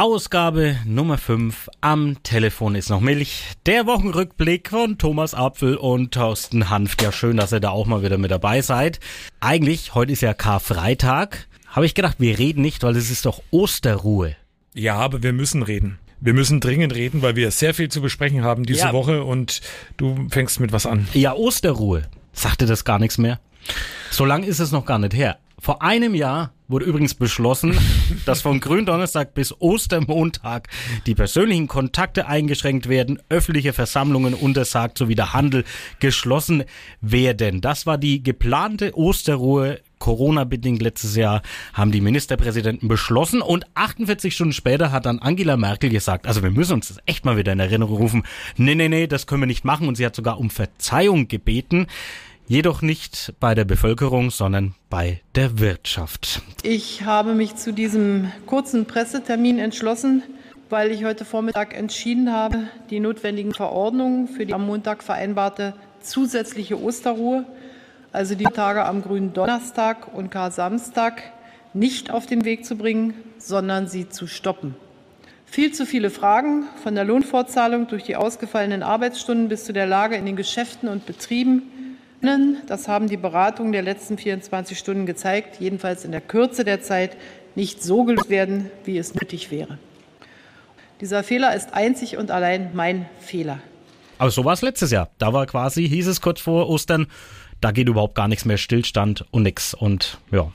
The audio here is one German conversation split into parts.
Ausgabe Nummer 5. Am Telefon ist noch Milch. Der Wochenrückblick von Thomas Apfel und Thorsten Hanft. Ja, schön, dass ihr da auch mal wieder mit dabei seid. Eigentlich, heute ist ja Karfreitag. Habe ich gedacht, wir reden nicht, weil es ist doch Osterruhe. Ja, aber wir müssen reden. Wir müssen dringend reden, weil wir sehr viel zu besprechen haben diese ja. Woche und du fängst mit was an. Ja, Osterruhe. Sagte das gar nichts mehr? So lang ist es noch gar nicht her. Vor einem Jahr wurde übrigens beschlossen, dass von Gründonnerstag bis Ostermontag die persönlichen Kontakte eingeschränkt werden, öffentliche Versammlungen untersagt sowie der Handel geschlossen werden. Das war die geplante Osterruhe Corona-bedingt letztes Jahr haben die Ministerpräsidenten beschlossen und 48 Stunden später hat dann Angela Merkel gesagt, also wir müssen uns das echt mal wieder in Erinnerung rufen. Nee, nee, nee, das können wir nicht machen und sie hat sogar um Verzeihung gebeten. Jedoch nicht bei der Bevölkerung, sondern bei der Wirtschaft. Ich habe mich zu diesem kurzen Pressetermin entschlossen, weil ich heute Vormittag entschieden habe, die notwendigen Verordnungen für die am Montag vereinbarte zusätzliche Osterruhe, also die Tage am grünen Donnerstag und Kar-Samstag, nicht auf den Weg zu bringen, sondern sie zu stoppen. Viel zu viele Fragen von der Lohnfortzahlung durch die ausgefallenen Arbeitsstunden bis zu der Lage in den Geschäften und Betrieben das haben die Beratungen der letzten 24 Stunden gezeigt, jedenfalls in der Kürze der Zeit nicht so gelöst werden, wie es nötig wäre. Dieser Fehler ist einzig und allein mein Fehler. Aber so war es letztes Jahr. Da war quasi, hieß es kurz vor Ostern, da geht überhaupt gar nichts mehr, Stillstand und nix. Und ja.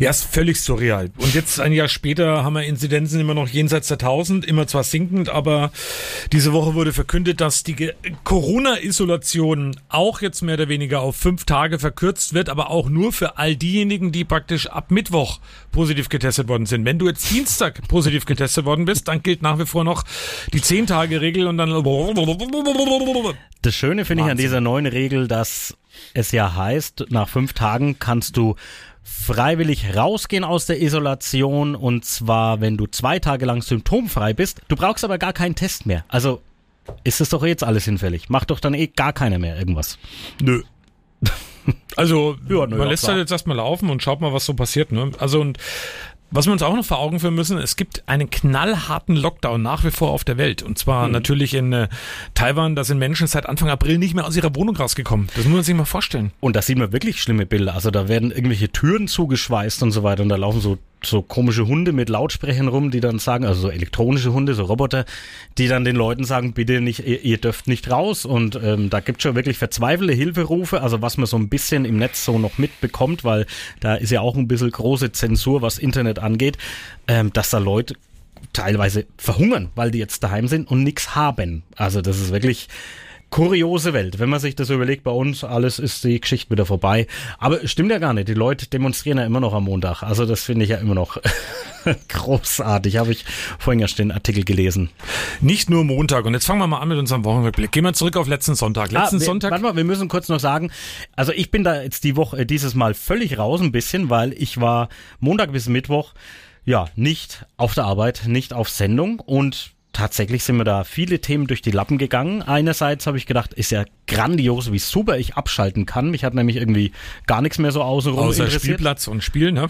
Ja, ist völlig surreal. Und jetzt ein Jahr später haben wir Inzidenzen immer noch jenseits der 1000, immer zwar sinkend, aber diese Woche wurde verkündet, dass die Corona-Isolation auch jetzt mehr oder weniger auf fünf Tage verkürzt wird, aber auch nur für all diejenigen, die praktisch ab Mittwoch positiv getestet worden sind. Wenn du jetzt Dienstag positiv getestet worden bist, dann gilt nach wie vor noch die zehn Tage Regel und dann das Schöne finde ich an dieser neuen Regel, dass es ja heißt, nach fünf Tagen kannst du freiwillig rausgehen aus der Isolation und zwar, wenn du zwei Tage lang symptomfrei bist. Du brauchst aber gar keinen Test mehr. Also ist es doch jetzt alles hinfällig. Macht doch dann eh gar keiner mehr irgendwas. Nö. Also, ja, man lässt halt jetzt erstmal laufen und schaut mal, was so passiert. Ne? Also, und was wir uns auch noch vor Augen führen müssen, es gibt einen knallharten Lockdown nach wie vor auf der Welt. Und zwar mhm. natürlich in äh, Taiwan, da sind Menschen seit Anfang April nicht mehr aus ihrer Wohnung rausgekommen. Das muss man sich mal vorstellen. Und da sieht man wirklich schlimme Bilder. Also da werden irgendwelche Türen zugeschweißt und so weiter und da laufen so so komische Hunde mit Lautsprechern rum, die dann sagen, also so elektronische Hunde, so Roboter, die dann den Leuten sagen, bitte nicht, ihr, ihr dürft nicht raus. Und ähm, da gibt schon wirklich verzweifelte Hilferufe, also was man so ein bisschen im Netz so noch mitbekommt, weil da ist ja auch ein bisschen große Zensur, was Internet angeht, ähm, dass da Leute teilweise verhungern, weil die jetzt daheim sind und nichts haben. Also das ist wirklich kuriose Welt. Wenn man sich das überlegt, bei uns alles ist die Geschichte wieder vorbei. Aber stimmt ja gar nicht. Die Leute demonstrieren ja immer noch am Montag. Also das finde ich ja immer noch großartig. Habe ich vorhin erst den Artikel gelesen. Nicht nur Montag. Und jetzt fangen wir mal an mit unserem Wochenrückblick. Gehen wir zurück auf letzten Sonntag. Letzten ah, wir, Sonntag. Warte mal, wir müssen kurz noch sagen. Also ich bin da jetzt die Woche, äh, dieses Mal völlig raus ein bisschen, weil ich war Montag bis Mittwoch ja, nicht auf der Arbeit, nicht auf Sendung und tatsächlich sind mir da viele Themen durch die Lappen gegangen. Einerseits habe ich gedacht, ist ja grandios, wie super ich abschalten kann. Mich hat nämlich irgendwie gar nichts mehr so außenrum Außer interessiert. Spielplatz und Spiel, ne?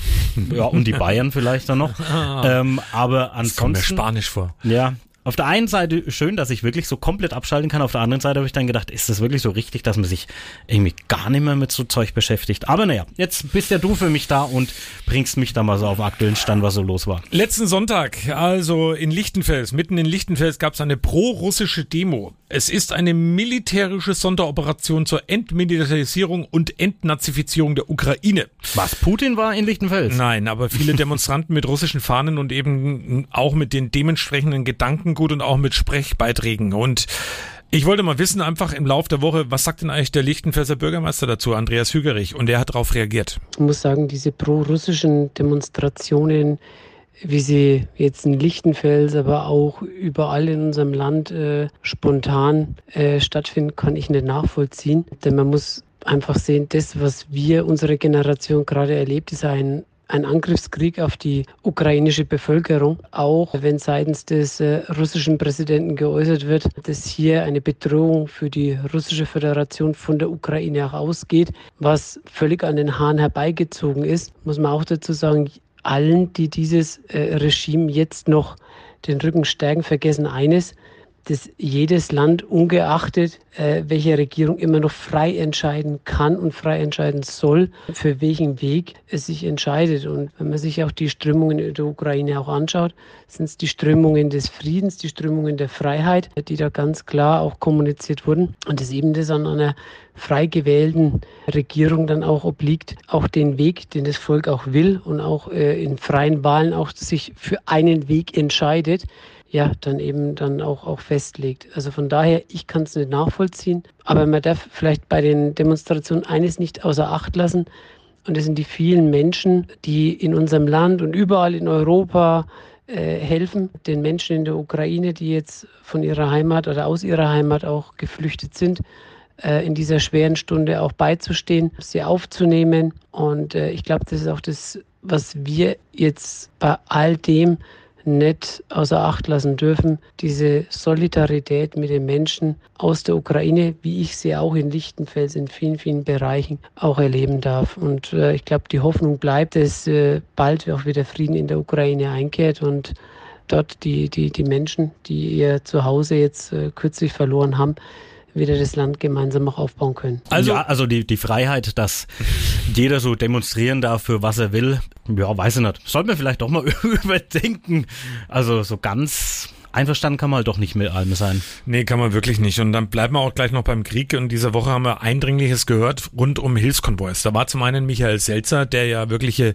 Ja, und die Bayern vielleicht dann noch. ähm, aber ansonsten. Das kommt mir Spanisch vor. Ja, auf der einen Seite schön, dass ich wirklich so komplett abschalten kann. Auf der anderen Seite habe ich dann gedacht, ist das wirklich so richtig, dass man sich irgendwie gar nicht mehr mit so Zeug beschäftigt? Aber naja, jetzt bist ja du für mich da und bringst mich da mal so auf aktuellen Stand, was so los war. Letzten Sonntag, also in Lichtenfels, mitten in Lichtenfels gab es eine pro-russische Demo. Es ist eine militärische Sonderoperation zur Entmilitarisierung und Entnazifizierung der Ukraine. Was Putin war in Lichtenfels? Nein, aber viele Demonstranten mit russischen Fahnen und eben auch mit den dementsprechenden Gedankengut und auch mit Sprechbeiträgen. Und ich wollte mal wissen, einfach im Lauf der Woche, was sagt denn eigentlich der Lichtenfelser Bürgermeister dazu, Andreas Hügerich? Und er hat darauf reagiert. Ich muss sagen, diese pro-russischen Demonstrationen wie sie jetzt in Lichtenfels, aber auch überall in unserem Land äh, spontan äh, stattfinden, kann ich nicht nachvollziehen. Denn man muss einfach sehen, das, was wir, unsere Generation gerade erlebt, ist ein ein Angriffskrieg auf die ukrainische Bevölkerung, auch wenn seitens des äh, russischen Präsidenten geäußert wird, dass hier eine Bedrohung für die russische Föderation von der Ukraine auch ausgeht, was völlig an den Haaren herbeigezogen ist, muss man auch dazu sagen, allen, die dieses äh, Regime jetzt noch den Rücken stärken, vergessen eines, dass jedes Land ungeachtet äh, welche Regierung immer noch frei entscheiden kann und frei entscheiden soll, für welchen Weg es sich entscheidet. Und wenn man sich auch die Strömungen in der Ukraine auch anschaut, sind es die Strömungen des Friedens, die Strömungen der Freiheit, die da ganz klar auch kommuniziert wurden. Und das eben das an einer frei gewählten Regierung dann auch obliegt, auch den Weg, den das Volk auch will und auch äh, in freien Wahlen auch sich für einen Weg entscheidet, ja, dann eben dann auch, auch festlegt. Also von daher, ich kann es nicht nachvollziehen, aber man darf vielleicht bei den Demonstrationen eines nicht außer Acht lassen, und das sind die vielen Menschen, die in unserem Land und überall in Europa äh, helfen, den Menschen in der Ukraine, die jetzt von ihrer Heimat oder aus ihrer Heimat auch geflüchtet sind, äh, in dieser schweren Stunde auch beizustehen, sie aufzunehmen. Und äh, ich glaube, das ist auch das, was wir jetzt bei all dem nicht außer Acht lassen dürfen, diese Solidarität mit den Menschen aus der Ukraine, wie ich sie auch in Lichtenfels in vielen, vielen Bereichen auch erleben darf. Und äh, ich glaube, die Hoffnung bleibt, dass äh, bald auch wieder Frieden in der Ukraine einkehrt und dort die, die, die Menschen, die ihr Zuhause jetzt äh, kürzlich verloren haben, wieder das Land gemeinsam auch aufbauen können. Also, ja, also die, die Freiheit, dass jeder so demonstrieren darf, für was er will, ja, weiß ich nicht. Sollte man vielleicht doch mal überdenken. Also so ganz einverstanden kann man doch nicht mit allem sein. Nee, kann man wirklich nicht. Und dann bleiben wir auch gleich noch beim Krieg. Und dieser Woche haben wir Eindringliches gehört rund um Hilfskonvois. Da war zum einen Michael Selzer, der ja wirkliche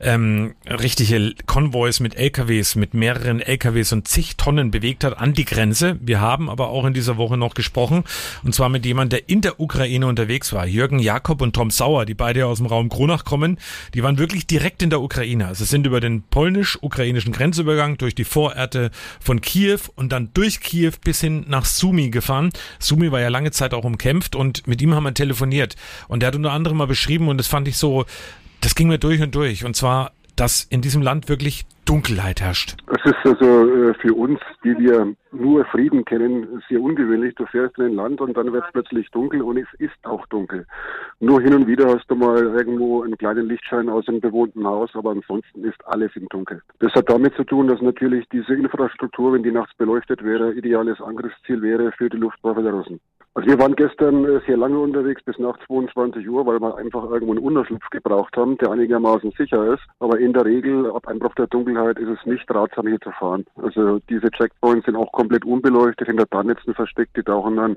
ähm, richtige Konvois mit LKWs, mit mehreren LKWs und zig Tonnen bewegt hat an die Grenze. Wir haben aber auch in dieser Woche noch gesprochen. Und zwar mit jemandem, der in der Ukraine unterwegs war. Jürgen Jakob und Tom Sauer, die beide aus dem Raum Kronach kommen. Die waren wirklich direkt in der Ukraine. Also sind über den polnisch-ukrainischen Grenzübergang durch die Vororte von und dann durch Kiew bis hin nach Sumi gefahren. Sumi war ja lange Zeit auch umkämpft und mit ihm haben wir telefoniert. Und er hat unter anderem mal beschrieben, und das fand ich so, das ging mir durch und durch. Und zwar, dass in diesem Land wirklich Dunkelheit herrscht. Es ist also äh, für uns, die wir nur Frieden kennen, sehr ungewöhnlich. Du fährst in ein Land und dann wird es plötzlich dunkel und es ist auch dunkel. Nur hin und wieder hast du mal irgendwo einen kleinen Lichtschein aus einem bewohnten Haus, aber ansonsten ist alles im Dunkel. Das hat damit zu tun, dass natürlich diese Infrastruktur, wenn die nachts beleuchtet wäre, ideales Angriffsziel wäre für die Luftwaffe der Russen. Also wir waren gestern äh, sehr lange unterwegs, bis nach 22 Uhr, weil wir einfach irgendwo einen Unterschlupf gebraucht haben, der einigermaßen sicher ist. Aber in der Regel, ab Einbruch der Dunkelheit, ist es nicht ratsam, hier zu fahren. Also diese Checkpoints sind auch komplett unbeleuchtet, hinter Tarnnetzen versteckt, die tauchen dann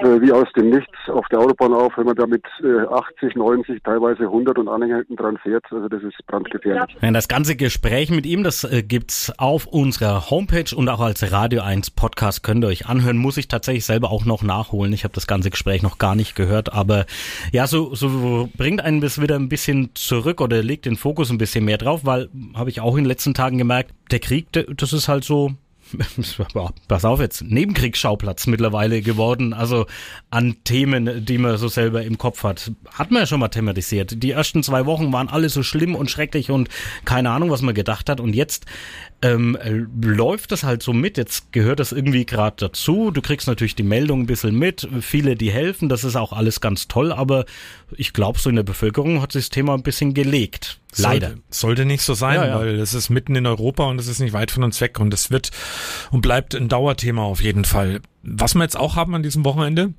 äh, wie aus dem Nichts auf der Autobahn auf, wenn man damit äh, 80, 90, teilweise 100 und Anhänger hinten dran fährt. Also das ist brandgefährlich. Ja, das ganze Gespräch mit ihm, das äh, gibt's auf unserer Homepage und auch als Radio 1 Podcast könnt ihr euch anhören. Muss ich tatsächlich selber auch noch nachholen. Ich habe das ganze Gespräch noch gar nicht gehört, aber ja, so, so bringt einen das wieder ein bisschen zurück oder legt den Fokus ein bisschen mehr drauf, weil habe ich auch in den letzten Tagen gemerkt, der Krieg, das ist halt so pass auf jetzt, Nebenkriegsschauplatz mittlerweile geworden, also an Themen, die man so selber im Kopf hat. Hat man ja schon mal thematisiert. Die ersten zwei Wochen waren alle so schlimm und schrecklich und keine Ahnung, was man gedacht hat. Und jetzt ähm, läuft das halt so mit. Jetzt gehört das irgendwie gerade dazu. Du kriegst natürlich die Meldung ein bisschen mit. Viele, die helfen, das ist auch alles ganz toll, aber ich glaube, so in der Bevölkerung hat sich das Thema ein bisschen gelegt. Leider. Sollte, sollte nicht so sein, ja, ja. weil es ist mitten in Europa und es ist nicht weit von uns weg und es wird und bleibt ein Dauerthema auf jeden Fall. Was wir jetzt auch haben an diesem Wochenende,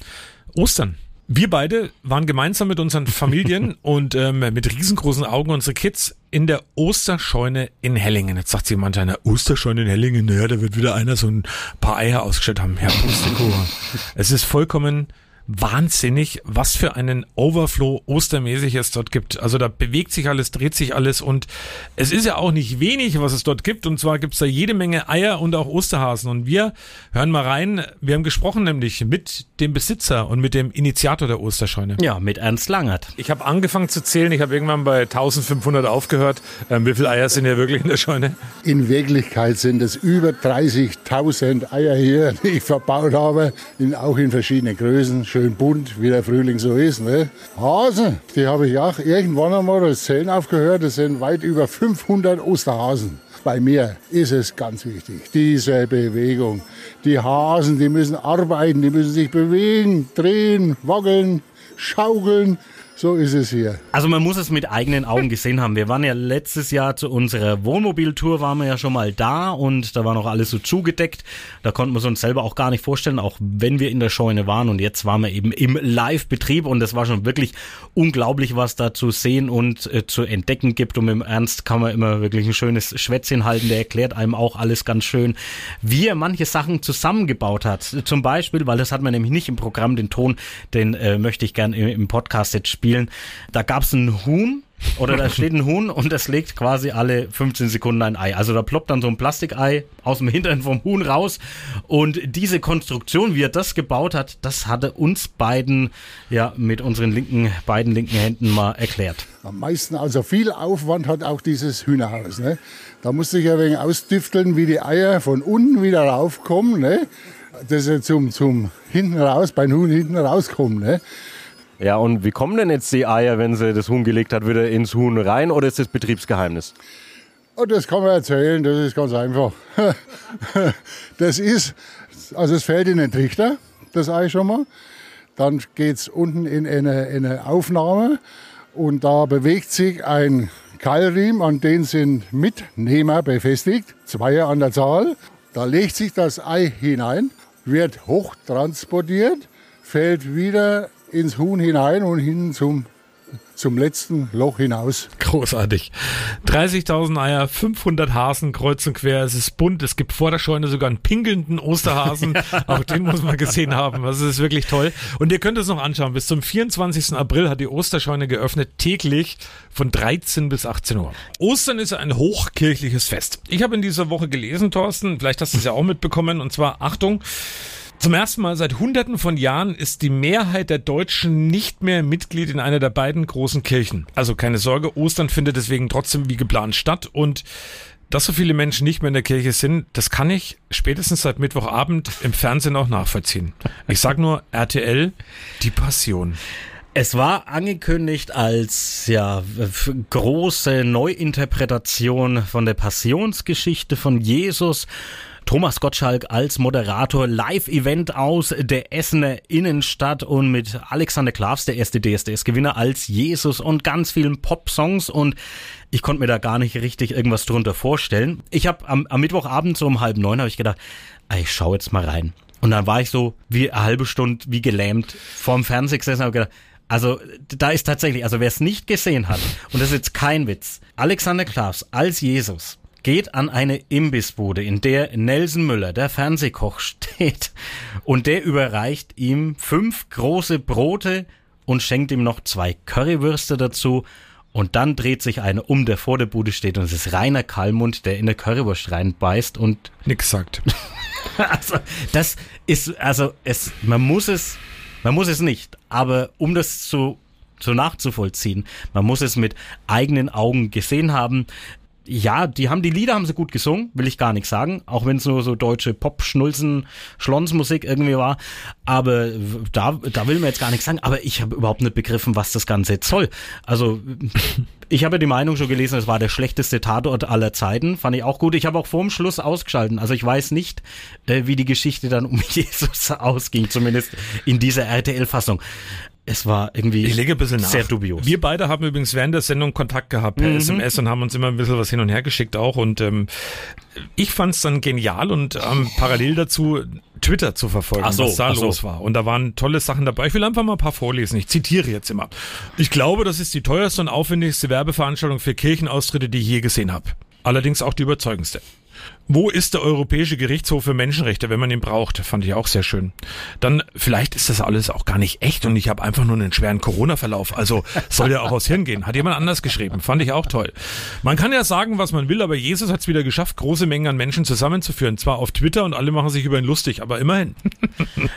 Ostern. Wir beide waren gemeinsam mit unseren Familien und ähm, mit riesengroßen Augen unsere Kids in der Osterscheune in Hellingen. Jetzt sagt jemand einer Osterscheune in Hellingen, naja, da wird wieder einer so ein paar Eier ausgestellt haben. Herr Pustekuchen. es ist vollkommen wahnsinnig, was für einen Overflow ostermäßig es dort gibt. Also da bewegt sich alles, dreht sich alles und es ist ja auch nicht wenig, was es dort gibt. Und zwar gibt es da jede Menge Eier und auch Osterhasen. Und wir hören mal rein. Wir haben gesprochen nämlich mit dem Besitzer und mit dem Initiator der Osterscheune. Ja, mit Ernst Langert. Ich habe angefangen zu zählen. Ich habe irgendwann bei 1500 aufgehört. Ähm, wie viele Eier sind ja wirklich in der Scheune? In Wirklichkeit sind es über 30.000 Eier hier, die ich verbaut habe, in, auch in verschiedenen Größen schön bunt, wie der Frühling so ist. Ne? Hasen, die habe ich auch irgendwann einmal das Zählen aufgehört. Das sind weit über 500 Osterhasen. Bei mir ist es ganz wichtig, diese Bewegung. Die Hasen, die müssen arbeiten, die müssen sich bewegen, drehen, wackeln, schaukeln. So ist es hier. Also man muss es mit eigenen Augen gesehen haben. Wir waren ja letztes Jahr zu unserer Wohnmobiltour, waren wir ja schon mal da und da war noch alles so zugedeckt. Da konnten wir es uns selber auch gar nicht vorstellen, auch wenn wir in der Scheune waren. Und jetzt waren wir eben im Live-Betrieb und es war schon wirklich unglaublich, was da zu sehen und äh, zu entdecken gibt. Und im Ernst kann man immer wirklich ein schönes Schwätzchen halten. Der erklärt einem auch alles ganz schön, wie er manche Sachen zusammengebaut hat. Zum Beispiel, weil das hat man nämlich nicht im Programm, den Ton, den äh, möchte ich gern im, im Podcast jetzt spielen spielen. Da gab es ein Huhn oder da steht ein Huhn und das legt quasi alle 15 Sekunden ein Ei. Also da ploppt dann so ein Plastikei aus dem Hintern vom Huhn raus. Und diese Konstruktion, wie er das gebaut hat, das hatte uns beiden ja mit unseren linken, beiden linken Händen mal erklärt. Am meisten, also viel Aufwand hat auch dieses Hühnerhaus. Ne? Da musste ich ein wenig ausdüfteln, wie die Eier von unten wieder raufkommen. Ne? Dass sie zum, zum hinten raus, beim Huhn hinten rauskommen. Ne? Ja, und wie kommen denn jetzt die Eier, wenn sie das Huhn gelegt hat, wieder ins Huhn rein oder ist das Betriebsgeheimnis? Oh, das kann man erzählen, das ist ganz einfach. Das ist, also es fällt in den Trichter, das Ei schon mal. Dann geht es unten in eine, in eine Aufnahme und da bewegt sich ein Keilriemen, an den sind Mitnehmer befestigt, zwei an der Zahl. Da legt sich das Ei hinein, wird hochtransportiert, fällt wieder ins Huhn hinein und hin zum, zum letzten Loch hinaus. Großartig. 30.000 Eier, 500 Hasen kreuz und quer. Es ist bunt. Es gibt vor der Scheune sogar einen pingelnden Osterhasen. Auch den muss man gesehen haben. Das ist wirklich toll. Und ihr könnt es noch anschauen. Bis zum 24. April hat die Osterscheune geöffnet, täglich von 13 bis 18 Uhr. Ostern ist ein hochkirchliches Fest. Ich habe in dieser Woche gelesen, Thorsten, vielleicht hast du es ja auch mitbekommen, und zwar, Achtung, zum ersten Mal seit Hunderten von Jahren ist die Mehrheit der Deutschen nicht mehr Mitglied in einer der beiden großen Kirchen. Also keine Sorge, Ostern findet deswegen trotzdem wie geplant statt und dass so viele Menschen nicht mehr in der Kirche sind, das kann ich spätestens seit Mittwochabend im Fernsehen auch nachvollziehen. Ich sag nur RTL, die Passion. Es war angekündigt als ja große Neuinterpretation von der Passionsgeschichte von Jesus Thomas Gottschalk als Moderator, Live-Event aus der Essener Innenstadt und mit Alexander Klavs, der erste DSDS-Gewinner, als Jesus und ganz vielen Pop-Songs und ich konnte mir da gar nicht richtig irgendwas drunter vorstellen. Ich habe am, am Mittwochabend so um halb neun habe ich gedacht, ich schau jetzt mal rein. Und dann war ich so wie eine halbe Stunde wie gelähmt vorm Fernseher gesessen und habe gedacht, also da ist tatsächlich, also wer es nicht gesehen hat, und das ist jetzt kein Witz, Alexander Klavs als Jesus geht an eine Imbissbude, in der Nelson Müller, der Fernsehkoch, steht und der überreicht ihm fünf große Brote und schenkt ihm noch zwei Currywürste dazu und dann dreht sich einer um, der vor der Bude steht und es ist Rainer Kallmund, der in der Currywurst reinbeißt und nix sagt. also das ist also es man muss es man muss es nicht, aber um das zu so nachzuvollziehen. Man muss es mit eigenen Augen gesehen haben ja, die haben die Lieder haben sie gut gesungen, will ich gar nicht sagen, auch wenn es nur so deutsche Pop Schnulzen Schlonsmusik irgendwie war, aber da da will man jetzt gar nichts sagen, aber ich habe überhaupt nicht begriffen, was das ganze soll. Also ich habe die Meinung schon gelesen, es war der schlechteste Tatort aller Zeiten, fand ich auch gut. Ich habe auch vorm Schluss ausgeschalten, also ich weiß nicht, äh, wie die Geschichte dann um Jesus ausging, zumindest in dieser RTL Fassung es war irgendwie ich lege ein bisschen sehr nach. dubios. Wir beide haben übrigens während der Sendung Kontakt gehabt per Mhm. SMS und haben uns immer ein bisschen was hin und her geschickt auch. Und ähm, ich fand es dann genial und ähm, parallel dazu Twitter zu verfolgen, so, was da ach so. los war. Und da waren tolle Sachen dabei. Ich will einfach mal ein paar vorlesen. Ich zitiere jetzt immer. Ich glaube, das ist die teuerste und aufwendigste Werbeveranstaltung für Kirchenaustritte, die ich je gesehen habe. Allerdings auch die überzeugendste. Wo ist der Europäische Gerichtshof für Menschenrechte, wenn man ihn braucht? Fand ich auch sehr schön. Dann, vielleicht ist das alles auch gar nicht echt und ich habe einfach nur einen schweren Corona-Verlauf. Also soll ja auch aus Hirn gehen. Hat jemand anders geschrieben. Fand ich auch toll. Man kann ja sagen, was man will, aber Jesus hat es wieder geschafft, große Mengen an Menschen zusammenzuführen. Zwar auf Twitter und alle machen sich über ihn lustig, aber immerhin.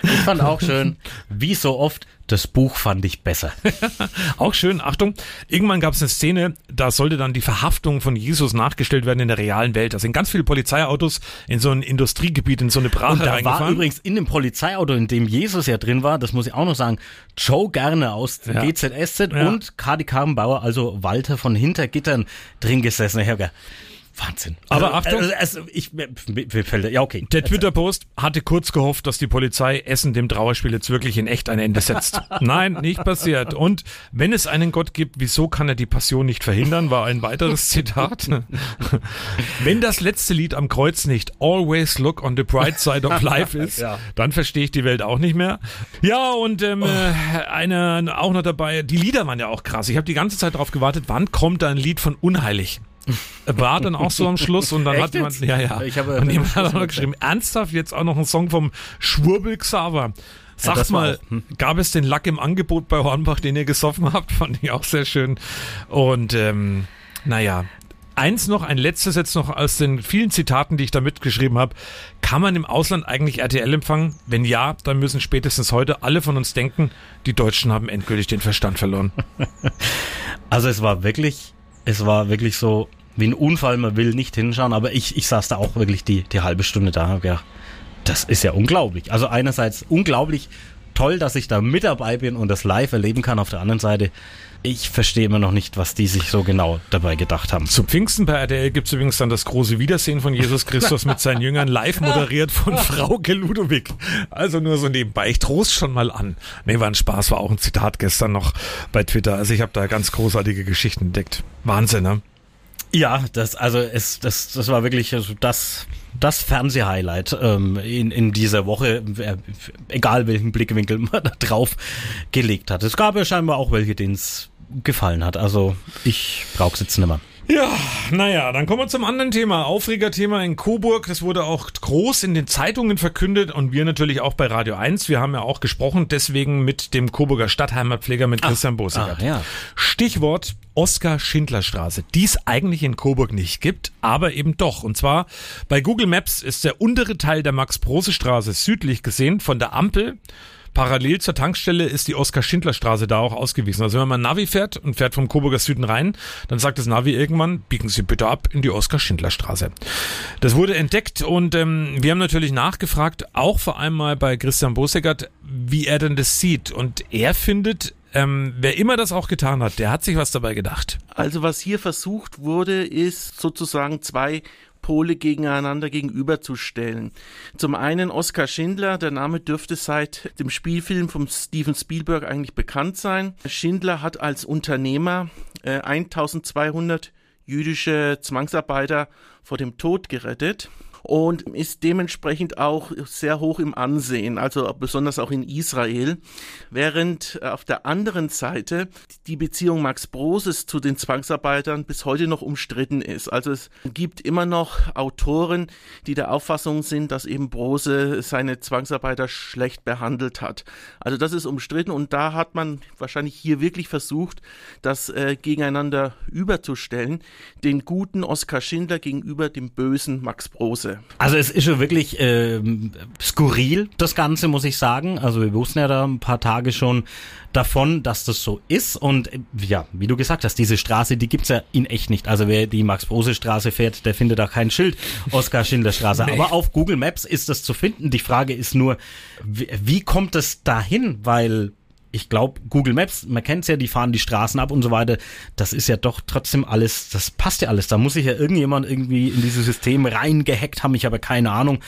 Ich fand auch schön, wie so oft, das Buch fand ich besser. Auch schön, Achtung, irgendwann gab es eine Szene, da sollte dann die Verhaftung von Jesus nachgestellt werden in der realen Welt. Da sind ganz viele Polizeiautos in so ein Industriegebiet, in so eine Brache Und da war übrigens in dem Polizeiauto, in dem Jesus ja drin war, das muss ich auch noch sagen, Joe Gerne aus Ja. GZSZ Ja. und Kadi Karrenbauer, also Walter von Hintergittern, drin gesessen. Gedacht, Wahnsinn. Aber Achtung. Also, also ich, mir, fällt, ja, okay. Der Twitter-Post hatte kurz gehofft, dass die Polizei Essen dem Trauerspiel jetzt wirklich in echt ein Ende setzt. Nein, nicht passiert. Und wenn es einen Gott gibt, wieso kann er die Passion nicht verhindern, war ein weiteres Zitat. wenn das letzte Lied am Kreuz nicht Always Look on the Bright Side of Life ist, Ja. dann verstehe ich die Welt auch nicht mehr. Ja, und ähm, äh, einer auch noch dabei, die Lieder waren ja auch krass. Ich habe die ganze Zeit darauf gewartet, wann kommt da ein Lied von Unheilig? War dann auch so am Schluss und dann Echt hat jemand, jetzt? ja, ja. Ich habe- und jemand hat auch noch geschrieben, ernsthaft jetzt auch noch ein Song vom Schwurbel Xaver. Sagt das war mal, auch, hm. gab es den Lack im Angebot bei Hornbach, den ihr gesoffen habt? Fand ich auch sehr schön. Und ähm, naja, eins noch, ein letztes jetzt noch aus den vielen Zitaten, die ich da mitgeschrieben habe. Kann man im Ausland eigentlich RTL empfangen? Wenn ja, dann müssen spätestens heute alle von uns denken, die Deutschen haben endgültig den Verstand verloren. Also es war wirklich, es war wirklich so wie ein Unfall, man will nicht hinschauen, aber ich, ich saß da auch wirklich die, die halbe Stunde da und hab gedacht, das ist ja unglaublich. Also einerseits unglaublich toll, dass ich da mit dabei bin und das live erleben kann. Auf der anderen Seite, ich verstehe immer noch nicht, was die sich so genau dabei gedacht haben. Zu Pfingsten bei RTL gibt's übrigens dann das große Wiedersehen von Jesus Christus mit seinen Jüngern, live moderiert von Frauke Ludowig. Also nur so nebenbei. Ich trost schon mal an. Nee, war ein Spaß, war auch ein Zitat gestern noch bei Twitter. Also ich habe da ganz großartige Geschichten entdeckt. Wahnsinn, ne? Ja, das, also es, das, das war wirklich das, das Fernsehhighlight ähm, in, in dieser Woche, äh, egal welchen Blickwinkel man da drauf gelegt hat. Es gab ja scheinbar auch welche, denen es gefallen hat. Also ich brauch's jetzt nimmer. Ja, naja, dann kommen wir zum anderen Thema. Aufregerthema in Coburg. Das wurde auch groß in den Zeitungen verkündet und wir natürlich auch bei Radio 1. Wir haben ja auch gesprochen, deswegen mit dem Coburger Stadtheimatpfleger mit Christian Bosigert. ah, ja. Stichwort Oskar-Schindler-Straße, die es eigentlich in Coburg nicht gibt, aber eben doch. Und zwar bei Google Maps ist der untere Teil der Max-Prose-Straße südlich gesehen von der Ampel. Parallel zur Tankstelle ist die Oskar-Schindler-Straße da auch ausgewiesen. Also wenn man Navi fährt und fährt vom Coburger Süden rein, dann sagt das Navi irgendwann, biegen Sie bitte ab in die Oskar-Schindler-Straße. Das wurde entdeckt und ähm, wir haben natürlich nachgefragt, auch vor allem mal bei Christian Boseckert, wie er denn das sieht. Und er findet, ähm, wer immer das auch getan hat, der hat sich was dabei gedacht. Also was hier versucht wurde, ist sozusagen zwei Pole gegeneinander gegenüberzustellen. Zum einen Oskar Schindler, der Name dürfte seit dem Spielfilm von Steven Spielberg eigentlich bekannt sein. Schindler hat als Unternehmer äh, 1200 jüdische Zwangsarbeiter vor dem Tod gerettet und ist dementsprechend auch sehr hoch im Ansehen, also besonders auch in Israel, während äh, auf der anderen Seite die Beziehung Max Broses zu den Zwangsarbeitern bis heute noch umstritten ist. Also es gibt immer noch Autoren, die der Auffassung sind, dass eben Brose seine Zwangsarbeiter schlecht behandelt hat. Also das ist umstritten und da hat man wahrscheinlich hier wirklich versucht, das äh, gegeneinander überzustellen, den guten Oskar Schindler gegenüber dem bösen Max Brose. Also es ist schon wirklich ähm, skurril, das Ganze, muss ich sagen. Also wir wussten ja da ein paar Tage schon davon, dass das so ist. Und äh, ja, wie du gesagt hast, diese Straße, die gibt's ja in echt nicht. Also wer die Max-Brose-Straße fährt, der findet da kein Schild, Oskar-Schindler-Straße. Aber auf Google Maps ist das zu finden. Die Frage ist nur, wie, wie kommt es dahin? Weil ich glaube, Google Maps, man kennt's ja, die fahren die Straßen ab und so weiter. Das ist ja doch trotzdem alles, das passt ja alles. Da muss sich ja irgendjemand irgendwie in dieses System reingehackt haben, ich habe keine Ahnung,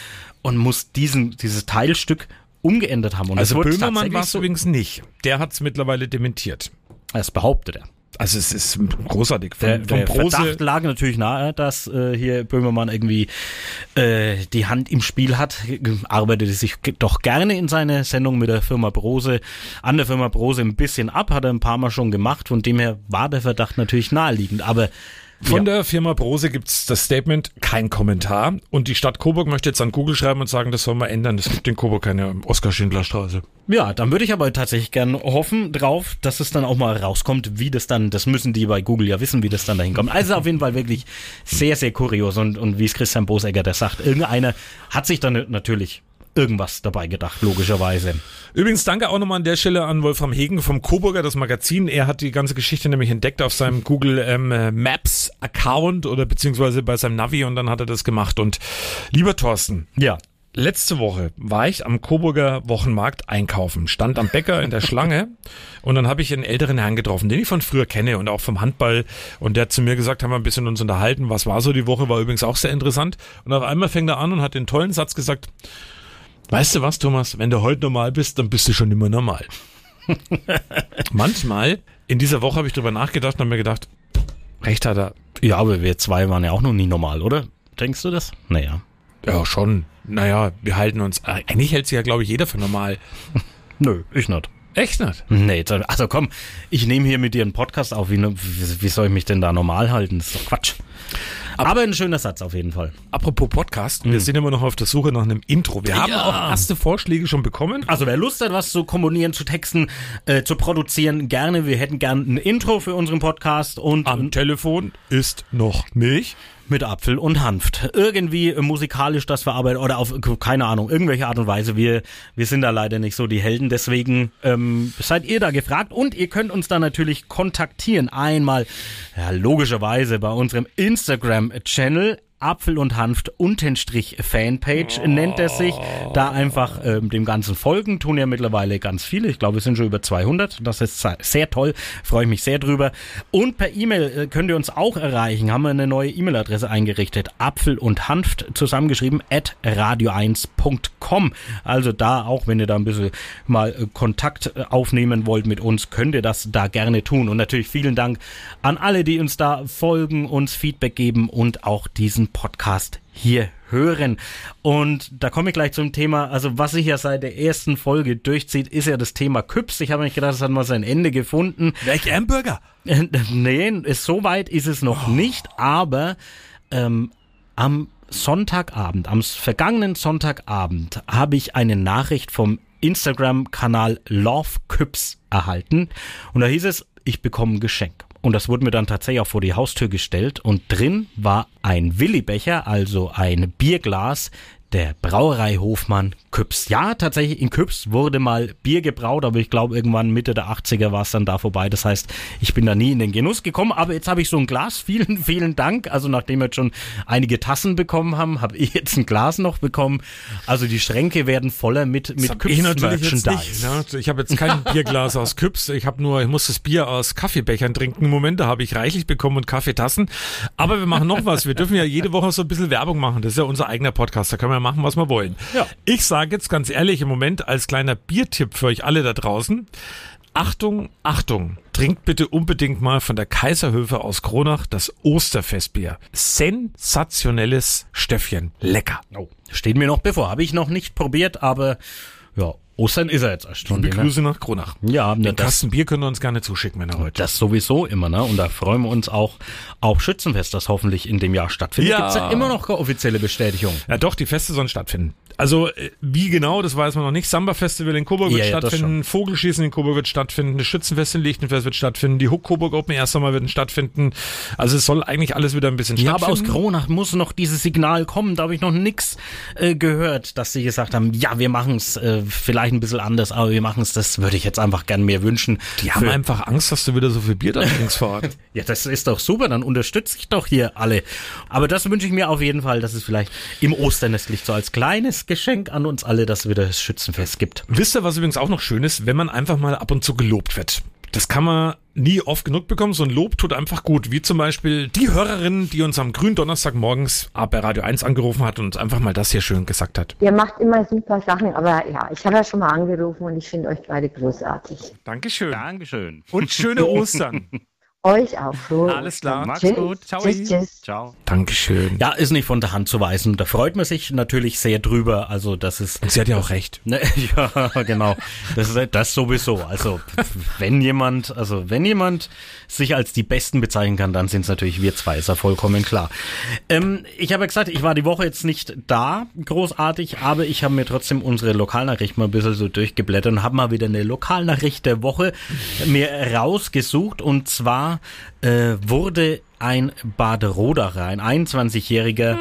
und muss diesen, dieses Teilstück umgeändert haben. Und Also Böhmermann war es übrigens nicht. Der hat es mittlerweile dementiert. das behauptet er. Also es ist großartig. Von, Der, von der Brose, Verdacht lag natürlich nahe, dass äh, hier Böhmermann irgendwie äh, die Hand im Spiel hat, arbeitete sich doch gerne in seine Sendung mit der Firma Brose, an der Firma Brose ein bisschen ab, hat er ein paar Mal schon gemacht, von dem her war der Verdacht natürlich naheliegend, aber Von ja. der Firma Brose gibt's das Statement, kein Kommentar. Und die Stadt Coburg möchte jetzt an Google schreiben und sagen, das soll man ändern. Es gibt in Coburg keine Oskar-Schindler-Straße. Ja, dann würde ich aber tatsächlich gern hoffen drauf, dass es dann auch mal rauskommt, wie das dann, das müssen die bei Google ja wissen, wie das dann dahin kommt. Also auf jeden Fall wirklich sehr, sehr kurios und, und wie es Christian Bosegger der sagt, irgendeiner hat sich dann natürlich irgendwas dabei gedacht, logischerweise. Übrigens danke auch nochmal an der Stelle an Wolfram Hegen vom Coburger, das Magazin. Er hat die ganze Geschichte nämlich entdeckt auf seinem Google ähm, Maps Account oder beziehungsweise bei seinem Navi und dann hat er das gemacht. Und lieber Thorsten, Ja. Letzte Woche war ich am Coburger Wochenmarkt einkaufen, stand am Bäcker in der Schlange und dann habe ich einen älteren Herrn getroffen, den ich von früher kenne und auch vom Handball und der hat zu mir gesagt, haben wir ein bisschen uns unterhalten, was war so die Woche, war übrigens auch sehr interessant und auf einmal fängt er an und hat den tollen Satz gesagt, weißt du was, Thomas, wenn du heute normal bist, dann bist du schon immer normal. Manchmal in dieser Woche habe ich drüber nachgedacht und habe mir gedacht, recht hat er. Ja, aber wir zwei waren ja auch noch nie normal, oder? Denkst du das? Naja. Ja, schon. Naja, wir halten uns. Eigentlich hält sich ja, glaube ich, jeder für normal. Nö, ich nicht. Echt nicht? Nee, also komm, ich nehme hier mit dir einen Podcast auf. Wie, wie, wie soll ich mich denn da normal halten? Das ist doch Quatsch. Aber ein schöner Satz auf jeden Fall. Apropos Podcast, wir sind immer noch auf der Suche nach einem Intro. Wir haben Ja. auch erste Vorschläge schon bekommen. Also wer Lust hat, was zu komponieren, zu texten, äh, zu produzieren, gerne. Wir hätten gern ein Intro für unseren Podcast und Am Telefon ist noch Milch. Mit Apfel und Hanft. Irgendwie musikalisch das verarbeiten oder auf, keine Ahnung, irgendwelche Art und Weise. Wir, wir sind da leider nicht so die Helden, deswegen ähm, seid ihr da gefragt und ihr könnt uns da natürlich kontaktieren. Einmal, ja, logischerweise bei unserem Instagram-Channel. Apfel und Hanft Untenstrich Fanpage nennt er sich. Da einfach ähm, dem Ganzen folgen, tun ja mittlerweile ganz viele. Ich glaube, es sind schon über 200. Das ist sehr- sehr toll, freue ich mich sehr drüber. Und per E-Mail äh, könnt ihr uns auch erreichen. Haben wir eine neue E-Mail-Adresse eingerichtet. Apfel und Hanft zusammengeschrieben at radio1.com. Also da auch, wenn ihr da ein bisschen mal äh, Kontakt äh, aufnehmen wollt mit uns, könnt ihr das da gerne tun. Und natürlich vielen Dank an alle, die uns da folgen, uns Feedback geben und auch diesen Podcast hier hören. Und da komme ich gleich zum Thema, also was sich ja seit der ersten Folge durchzieht, ist ja das Thema Küps. Ich habe mir gedacht, das hat mal sein Ende gefunden. Welch Hamburger? nee, so weit ist es noch nicht, aber ähm, am Sonntagabend, am vergangenen Sonntagabend, habe ich eine Nachricht vom Instagram-Kanal Love Küps erhalten. Und da hieß es, ich bekomme ein Geschenk. Und das wurde mir dann tatsächlich auch vor die Haustür gestellt. Und drin war ein Willibecher, also ein Bierglas der Brauerei Hofmann Küps. Ja, tatsächlich in Küps wurde mal Bier gebraut, aber ich glaube irgendwann Mitte der 80er war es dann da vorbei. Das heißt, ich bin da nie in den Genuss gekommen, aber jetzt habe ich so ein Glas. Vielen, vielen Dank. Also nachdem wir jetzt schon einige Tassen bekommen haben, habe ich jetzt ein Glas noch bekommen. Also die Schränke werden voller mit, mit hab ich natürlich jetzt nicht. Ne? Ich habe jetzt kein Bierglas aus Küps. Ich habe nur, ich muss das Bier aus Kaffeebechern trinken. Im Moment, da habe ich reichlich bekommen und Kaffeetassen. Aber wir machen noch was. Wir dürfen ja jede Woche so ein bisschen Werbung machen. Das ist ja unser eigener Podcast. Da können wir machen, was wir wollen. Ja. Ich sage jetzt ganz ehrlich im Moment als kleiner Biertipp für euch alle da draußen. Achtung, Achtung, trinkt bitte unbedingt mal von der Kaiserhöfe aus Kronach das Osterfestbier. Sensationelles Stöffchen. Lecker. Oh, steht mir noch bevor. Habe ich noch nicht probiert, aber ja, Ostern ist er jetzt erst schon. Liebe ne? Grüße nach Kronach. Ja, ne, Den das, Kasten Bier könnt ihr uns gerne zuschicken, wenn ihr wollt. das sowieso immer, ne? Und da freuen wir uns auch auf Schützenfest, das hoffentlich in dem Jahr stattfindet. Ja. Gibt's ja immer noch keine offizielle Bestätigung. Ja, doch, die Feste sollen stattfinden. Also, äh, wie genau, das weiß man noch nicht. Samba-Festival in Coburg wird Ja, ja, das stattfinden, Vogelschießen in Coburg wird stattfinden, das Schützenfest in Lichtenfels wird stattfinden, die Hook Coburg Open Air Sommer wird stattfinden. Also, es soll eigentlich alles wieder ein bisschen Ja, aber aus stattfinden. Kronach muss noch dieses Signal kommen. Da habe ich noch nix äh, gehört, dass sie gesagt haben, ja, wir machen es äh, vielleicht ein bisschen anders, aber wir machen es, das würde ich jetzt einfach gern mehr wünschen. die haben Für- einfach Angst, dass du wieder so viel Bier da trinkst vor Ort. Ja, das ist doch super, dann unterstütze ich doch hier alle. Aber das wünsche ich mir auf jeden Fall, dass es vielleicht im Osternest liegt, so als kleines Geschenk an uns alle, dass es wieder das Schützenfest gibt. Wisst ihr, was übrigens auch noch schön ist, wenn man einfach mal ab und zu gelobt wird? Das kann man nie oft genug bekommen. So ein Lob tut einfach gut. Wie zum Beispiel die Hörerin, die uns am grünen Donnerstag morgens bei Radio 1 angerufen hat und uns einfach mal das hier schön gesagt hat. Ihr macht immer super Sachen, aber ja, ich habe ja schon mal angerufen und ich finde euch beide großartig. Dankeschön. Dankeschön. Und schöne Ostern. Euch auch. Frohe Alles klar. Ostern. Tschüss. Tschüss, tschüss. Ciao. Dankeschön. Ja, ist nicht von der Hand zu weisen. Da freut man sich natürlich sehr drüber. Also das ist Und sie hat ja auch recht. Ne, ja, genau. Das ist das sowieso. Also wenn jemand, also wenn jemand sich als die Besten bezeichnen kann, dann sind es natürlich wir zwei, ist ja vollkommen klar. Ähm, ich habe ja gesagt, ich war die Woche jetzt nicht da, großartig, aber ich habe mir trotzdem unsere Lokalnachricht mal ein bisschen so durchgeblättert und habe mal wieder eine Lokalnachricht der Woche mir rausgesucht. Und zwar äh, wurde ein Baderoderer, ein 21-Jähriger,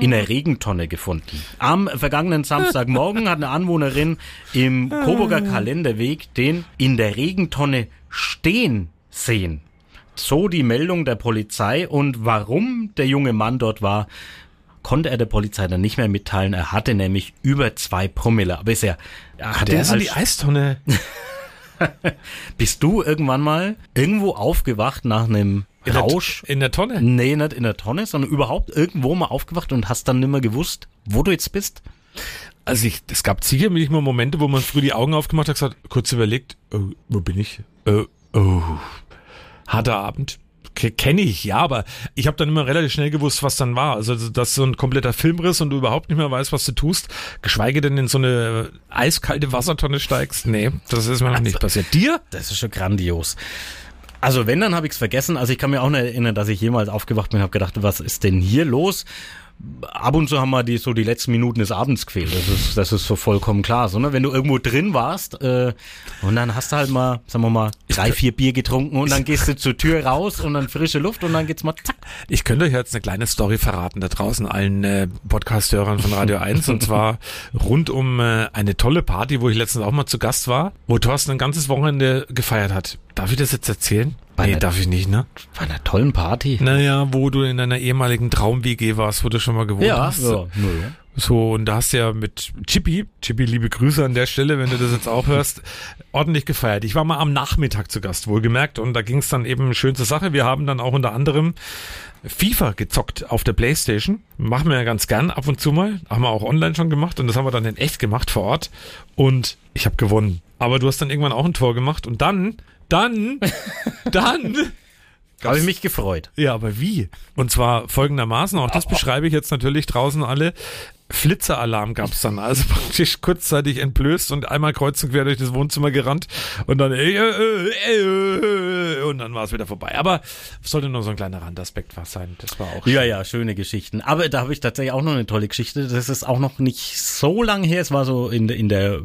in der Regentonne gefunden. Am vergangenen Samstagmorgen hat eine Anwohnerin im Coburger Kalenderweg den in der Regentonne stehen sehen. So die Meldung der Polizei und warum der junge Mann dort war, konnte er der Polizei dann nicht mehr mitteilen. Er hatte nämlich über zwei Promille. Aber ist ja, er Hat er der so als- die Eistonne? bist du irgendwann mal irgendwo aufgewacht nach einem In der, Rausch? in der Tonne? Nee, nicht in der Tonne, sondern überhaupt irgendwo mal aufgewacht und hast dann nimmer gewusst, wo du jetzt bist? Also ich, es gab sicherlich mal Momente, wo man früh die Augen aufgemacht hat, gesagt, kurz überlegt, oh, wo bin ich? Oh, oh, harter Abend. Kenne ich, ja, aber ich habe dann immer relativ schnell gewusst, was dann war. Also, dass so ein kompletter Filmriss und du überhaupt nicht mehr weißt, was du tust, geschweige denn in so eine eiskalte Wassertonne steigst. Nee, das ist mir noch nicht passiert. Dir? Das ist schon grandios. Also wenn, dann habe ich es vergessen. Also ich kann mir auch nicht erinnern, dass ich jemals aufgewacht bin und habe gedacht, was ist denn hier los? Ab und zu haben wir die so die letzten Minuten des Abends gefehlt. Das ist, das ist so vollkommen klar. So, ne? Wenn du irgendwo drin warst äh, und dann hast du halt mal, sagen wir mal, drei, vier Bier getrunken und dann gehst du zur Tür raus und dann frische Luft und dann geht's mal zack. Ich könnte euch jetzt eine kleine Story verraten da draußen allen äh, Podcast-Hörern von Radio 1 und zwar rund um äh, eine tolle Party, wo ich letztens auch mal zu Gast war, wo Thorsten ein ganzes Wochenende gefeiert hat. Darf ich das jetzt erzählen? Bei nee, einer- darf ich nicht, ne? Bei einer tollen Party. Naja, wo du in deiner ehemaligen Traum-WG warst, wo du schon mal gewohnt Ja, hast. ja, nö. So, und da hast du ja mit Chippy, Chippy, liebe Grüße an der Stelle, wenn du das jetzt auch hörst, ordentlich gefeiert. Ich war mal am Nachmittag zu Gast, wohlgemerkt, und da ging es dann eben schön zur Sache. Wir haben dann auch unter anderem FIFA gezockt auf der Playstation. Machen wir ja ganz gern ab und zu mal. Haben wir auch online schon gemacht und das haben wir dann in echt gemacht vor Ort. Und ich habe gewonnen. Aber du hast dann irgendwann auch ein Tor gemacht und dann, dann, dann Habe ich mich gefreut. ja, aber wie? Und zwar folgendermaßen, auch das beschreibe ich jetzt natürlich draußen alle. Flitzeralarm gab's dann, also praktisch kurzzeitig entblößt und einmal kreuz und quer durch das Wohnzimmer gerannt und dann äh, äh, äh, äh, und dann war es wieder vorbei. Aber sollte nur so ein kleiner Randaspekt was sein. Das war auch Ja, ja, schöne Geschichten. Aber da habe ich tatsächlich auch noch eine tolle Geschichte. Das ist auch noch nicht so lang her. Es war so in, der- in der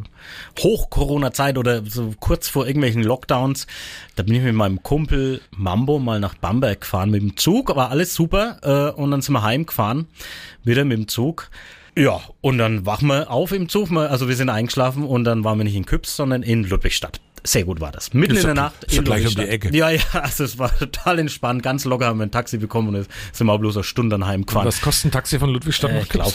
Hoch-Corona-Zeit oder so kurz vor irgendwelchen Lockdowns. Da bin ich mit meinem Kumpel Mambo mal nach Bamberg gefahren mit dem Zug. War alles super. Äh, und dann sind wir heimgefahren. Wieder mit dem Zug. Ja, und dann wachen wir auf im Zug. Also wir sind eingeschlafen und dann waren wir nicht in Küps, sondern in Ludwigstadt. Sehr gut war das. Mitten Ist in der Nacht ist in gleich um die. Ecke. Ja, ja, also es war total entspannt. Ganz locker haben wir ein Taxi bekommen und sind wir auch bloß eine Stunde dann heimgefahren. Was kostet ein Taxi von Ludwigstadt Äh, nach ich glaube,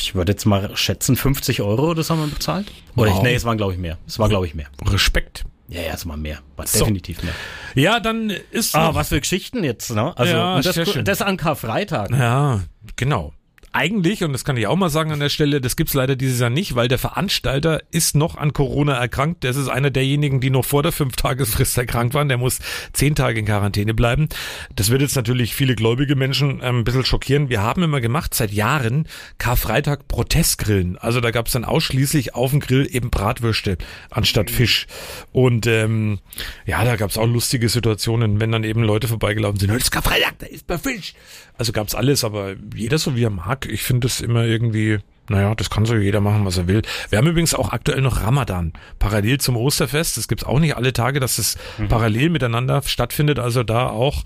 ich würde jetzt mal schätzen, 50 Euro, das haben wir bezahlt. Oder Wow. ich, nee, es waren glaube ich mehr. Es war glaube ich mehr. Respekt. Ja, ja, es war mehr. War So. definitiv mehr. Ja, dann ist Ah, was für Geschichten jetzt, ne? Also, Ja, das, das an Karfreitag. Ja, genau. Eigentlich, und das kann ich auch mal sagen an der Stelle, das gibt's leider dieses Jahr nicht, weil der Veranstalter ist noch an Corona erkrankt. Das ist einer derjenigen, die noch vor der Fünf-Tagesfrist erkrankt waren. Der muss zehn Tage in Quarantäne bleiben. Das wird jetzt natürlich viele gläubige Menschen ähm, ein bisschen schockieren. Wir haben immer gemacht, seit Jahren, Karfreitag Protestgrillen. Also da gab's dann ausschließlich auf dem Grill eben Bratwürste anstatt Fisch. Und ähm, ja, da gab's auch lustige Situationen, wenn dann eben Leute vorbeigelaufen sind. Heute ist Karfreitag, da ist bei Fisch. Also gab's alles, aber jeder so wie er mag. Ich finde es immer irgendwie, naja, das kann so jeder machen, was er will. Wir haben übrigens auch aktuell noch Ramadan, parallel zum Osterfest. Das gibt's auch nicht alle Tage, dass es parallel miteinander stattfindet. Also da auch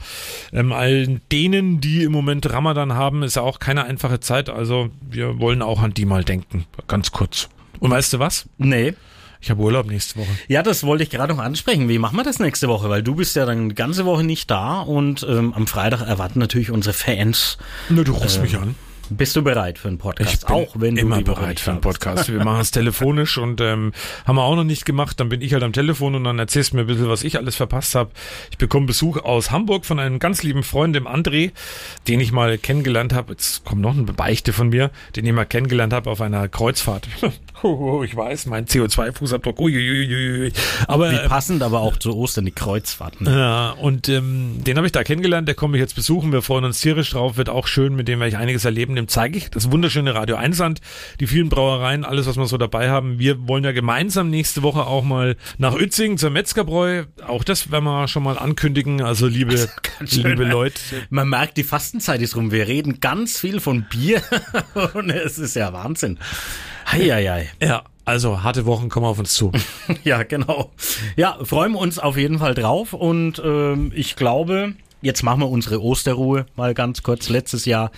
ähm, allen denen, die im Moment Ramadan haben, ist ja auch keine einfache Zeit. Also wir wollen auch an die mal denken, ganz kurz. Und weißt du was? Nee. Ich habe Urlaub nächste Woche. Ja, das wollte ich gerade noch ansprechen. Wie machen wir das nächste Woche? Weil du bist ja dann die ganze Woche nicht da und ähm, am Freitag erwarten natürlich unsere Fans. Na, du rufst mich an. Bist du bereit für einen Podcast? Ich bin auch wenn du immer bereit für einen. Podcast. Wir machen es telefonisch und ähm, haben wir auch noch nicht gemacht. Dann bin ich halt am Telefon und dann erzählst du mir ein bisschen, was ich alles verpasst habe. Ich bekomme Besuch aus Hamburg von einem ganz lieben Freund, dem André, den ich mal kennengelernt habe. Jetzt kommt noch eine Beichte von mir, den ich mal kennengelernt habe auf einer Kreuzfahrt. Ich weiß, mein CO2-Fußabdruck. Uiuiuiui. Aber Wie äh, passend aber auch zu Ostern die Kreuzfahrten. ja, und ähm, den habe ich da kennengelernt, der kommt mich jetzt besuchen, wir freuen uns tierisch drauf, wird auch schön, mit dem werde ich einiges erleben, dem zeige ich das wunderschöne Radio Einsland, die vielen Brauereien, alles, was wir so dabei haben. Wir wollen ja gemeinsam nächste Woche auch mal nach Uetzing zur Metzgerbräu, auch das werden wir schon mal ankündigen, also liebe, schön, liebe ne? Leute. Man merkt, die Fastenzeit ist rum. Wir reden ganz viel von Bier und es ist ja Wahnsinn. Heieiei. Ja, also harte Wochen kommen auf uns zu. Ja, genau. Ja, freuen wir uns auf jeden Fall drauf und ähm, ich glaube, jetzt machen wir unsere Osterruhe mal ganz kurz. Letztes Jahr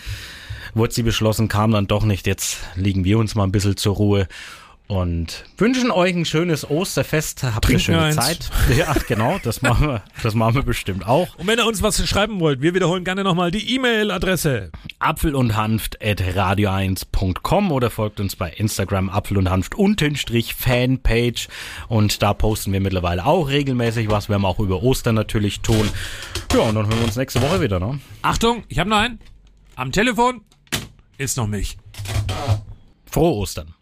wurde sie beschlossen, kam dann doch nicht. Jetzt liegen wir uns mal ein bisschen zur Ruhe Und wünschen euch ein schönes Osterfest. Habt eine Trinken schöne eins. Zeit. Ja, genau, das machen wir, das machen wir bestimmt auch. Und wenn ihr uns was schreiben wollt, wir wiederholen gerne nochmal die E-Mail-Adresse. Apfel und Hanft at radio1.com oder folgt uns bei Instagram Apfel und Hanft Unterstrich Fanpage und da posten wir mittlerweile auch regelmäßig was. Wir haben auch über Ostern natürlich tun. Ja, und dann hören wir uns nächste Woche wieder, ne? Achtung, ich habe noch einen. Am Telefon ist noch Milch. Frohe Ostern.